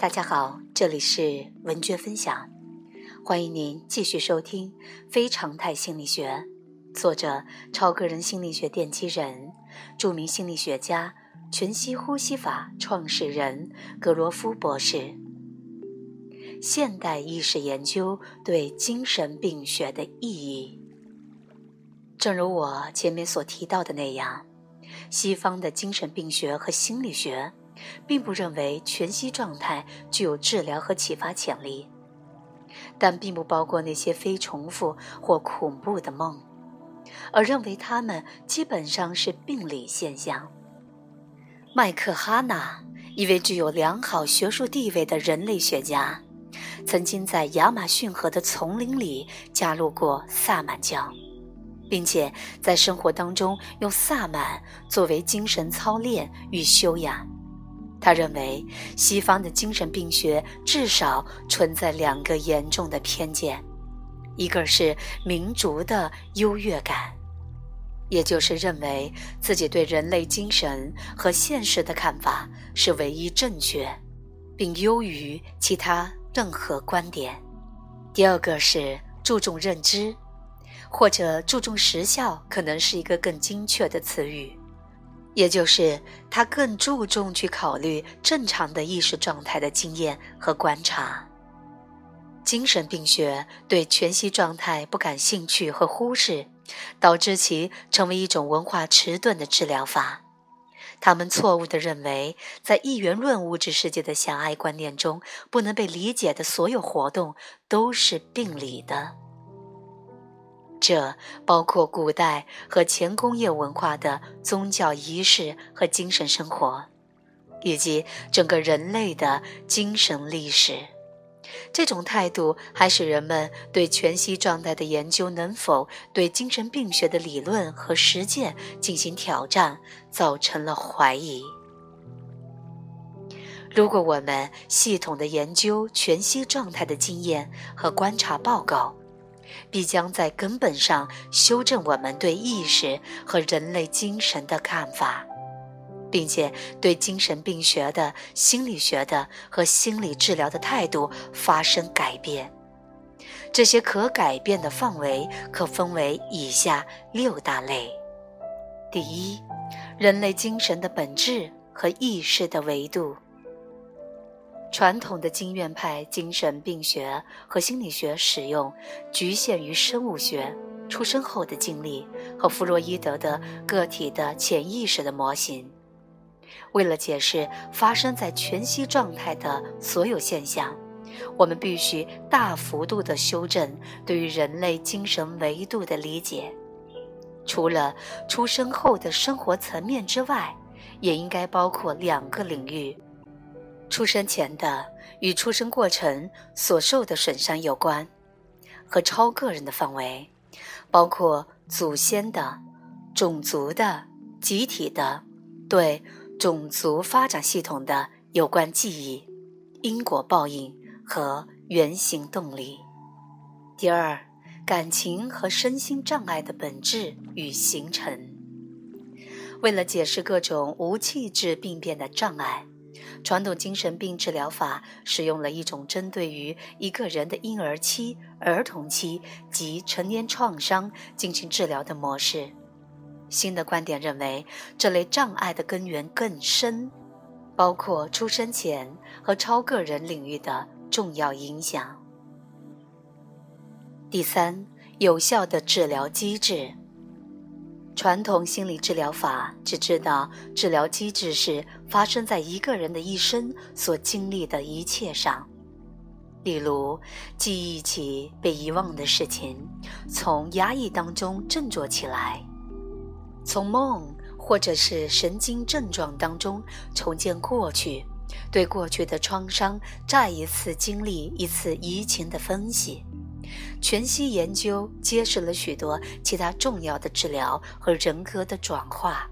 大家好，这里是文娟分享，欢迎您继续收听《非常态心理学》，作者超个人心理学奠基人、著名心理学家、全息呼吸法创始人格罗夫博士。现代意识研究对精神病学的意义，正如我前面所提到的那样，西方的精神病学和心理学。并不认为全息状态具有治疗和启发潜力，但并不包括那些非重复或恐怖的梦，而认为它们基本上是病理现象。麦克哈纳，一位具有良好学术地位的人类学家，曾经在亚马逊河的丛林里加入过萨满教，并且在生活当中用萨满作为精神操练与修养。他认为，西方的精神病学至少存在两个严重的偏见，一个是民族的优越感，也就是认为自己对人类精神和现实的看法是唯一正确，并优于其他任何观点；第二个是注重认知，或者注重实效，可能是一个更精确的词语。也就是他更注重去考虑正常的意识状态的经验和观察。精神病学对全息状态不感兴趣和忽视，导致其成为一种文化迟钝的治疗法。他们错误地认为，在一元论物质世界的狭隘观念中，不能被理解的所有活动都是病理的。这包括古代和前工业文化的宗教仪式和精神生活，以及整个人类的精神历史。这种态度还使人们对全息状态的研究能否对精神病学的理论和实践进行挑战造成了怀疑。如果我们系统的研究全息状态的经验和观察报告，必将在根本上修正我们对意识和人类精神的看法，并且对精神病学的、心理学的和心理治疗的态度发生改变。这些可改变的范围可分为以下六大类：第一，人类精神的本质和意识的维度。传统的经验派精神病学和心理学使用局限于生物学出生后的经历和弗洛伊德的个体的潜意识的模型，为了解释发生在全息状态的所有现象，我们必须大幅度地修正对于人类精神维度的理解。除了出生后的生活层面之外，也应该包括两个领域。出生前的与出生过程所受的损伤有关，和超个人的范围，包括祖先的、种族的、集体的，对种族发展系统的有关记忆、因果报应和原型动力。第二，感情和身心障碍的本质与形成。为了解释各种无气质病变的障碍。传统精神病治疗法使用了一种针对于一个人的婴儿期、儿童期及成年创伤进行治疗的模式。新的观点认为，这类障碍的根源更深，包括出生前和超个人领域的重要影响。第三，有效的治疗机制。传统心理治疗法只知道治疗机制是发生在一个人的一生所经历的一切上，例如记忆起被遗忘的事情，从压抑当中振作起来，从梦或者是神经症状当中重建过去，对过去的创伤再一次经历一次移情的分析。全息研究揭示了许多其他重要的治疗和人格的转化。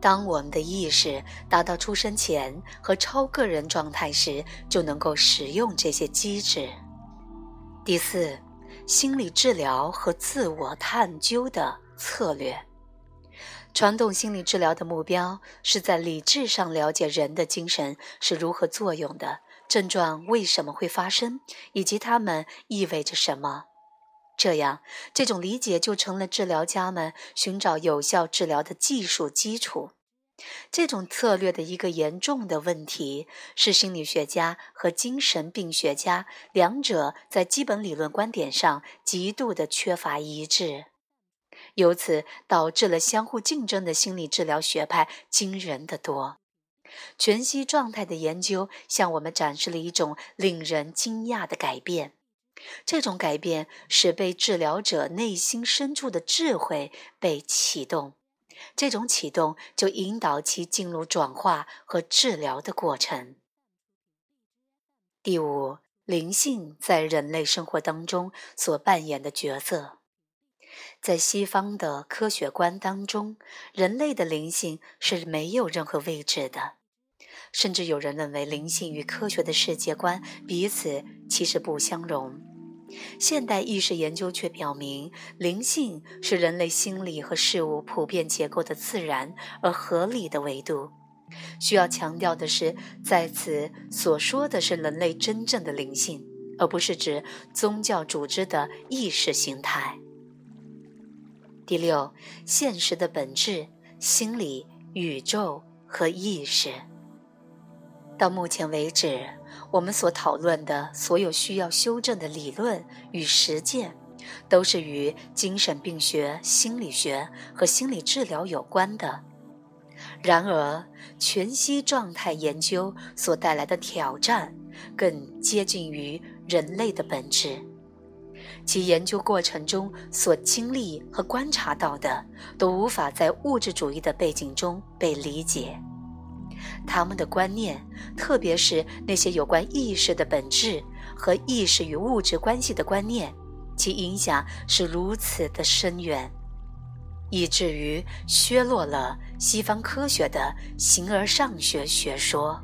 当我们的意识达到出生前和超个人状态时，就能够使用这些机制。第四，心理治疗和自我探究的策略。传统心理治疗的目标是在理智上了解人的精神是如何作用的。症状为什么会发生，以及它们意味着什么。这样，这种理解就成了治疗家们寻找有效治疗的技术基础。这种策略的一个严重的问题是，心理学家和精神病学家两者在基本理论观点上极度的缺乏一致，由此导致了相互竞争的心理治疗学派惊人的多。全息状态的研究向我们展示了一种令人惊讶的改变，这种改变使被治疗者内心深处的智慧被启动。这种启动就引导其进入转化和治疗的过程。第五，灵性在人类生活当中所扮演的角色，在西方的科学观当中，人类的灵性是没有任何位置的，甚至有人认为灵性与科学的世界观彼此其实不相容。现代意识研究却表明，灵性是人类心理和事物普遍结构的自然而合理的维度。需要强调的是，在此所说的是人类真正的灵性，而不是指宗教组织的意识形态。第六，现实的本质、心理、宇宙和意识。到目前为止。我们所讨论的所有需要修正的理论与实践，都是与精神病学、心理学和心理治疗有关的。然而，全息状态研究所带来的挑战，更接近于人类的本质。其研究过程中所经历和观察到的，都无法在物质主义的背景中被理解。他们的观念，特别是那些有关意识的本质和意识与物质关系的观念，其影响是如此的深远，以至于削弱了西方科学的形而上学学说。